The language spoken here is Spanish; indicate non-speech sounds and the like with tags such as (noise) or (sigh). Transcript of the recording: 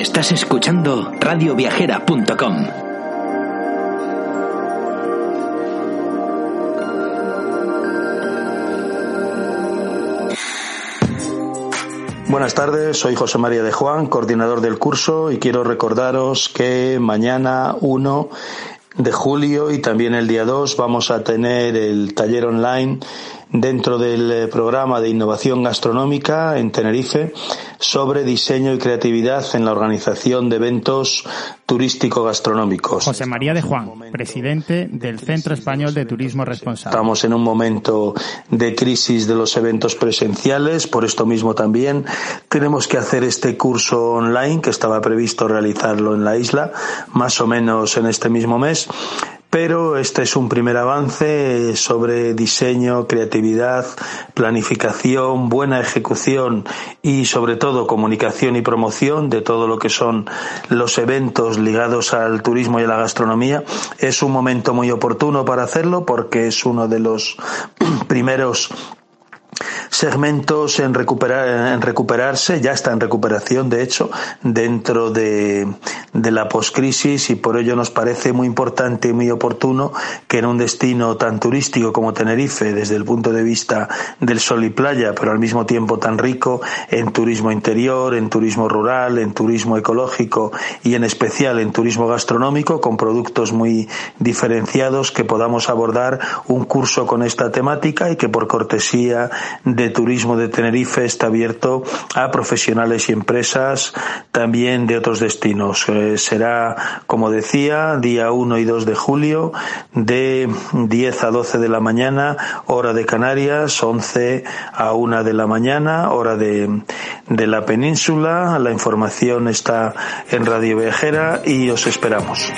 Estás escuchando radioviajera.com. Buenas tardes, soy José María de Juan, coordinador del curso, y quiero recordaros que mañana 1 de julio y también el día 2 vamos a tener el taller online dentro del eh, programa de innovación gastronómica en Tenerife sobre diseño y creatividad en la organización de eventos turístico-gastronómicos. José María de Juan, presidente del Centro Español de Turismo Responsable. Estamos en un momento de crisis de los eventos presenciales, por esto mismo también tenemos que hacer este curso online que estaba previsto realizarlo en la isla, más o menos en este mismo mes pero este es un primer avance sobre diseño, creatividad, planificación, buena ejecución y sobre todo comunicación y promoción de todo lo que son los eventos ligados al turismo y a la gastronomía. Es un momento muy oportuno para hacerlo porque es uno de los (clears throat) primeros segmentos en, recuperar, en recuperarse, ya está en recuperación, de hecho, dentro de, de la poscrisis y por ello nos parece muy importante y muy oportuno que en un destino tan turístico como Tenerife, desde el punto de vista del sol y playa, pero al mismo tiempo tan rico en turismo interior, en turismo rural, en turismo ecológico y en especial en turismo gastronómico, con productos muy diferenciados, que podamos abordar un curso con esta temática y que por cortesía de turismo de Tenerife está abierto a profesionales y empresas también de otros destinos. Eh, será, como decía, día 1 y 2 de julio de 10 a 12 de la mañana, hora de Canarias, 11 a 1 de la mañana, hora de, de la península. La información está en Radio Viajera y os esperamos.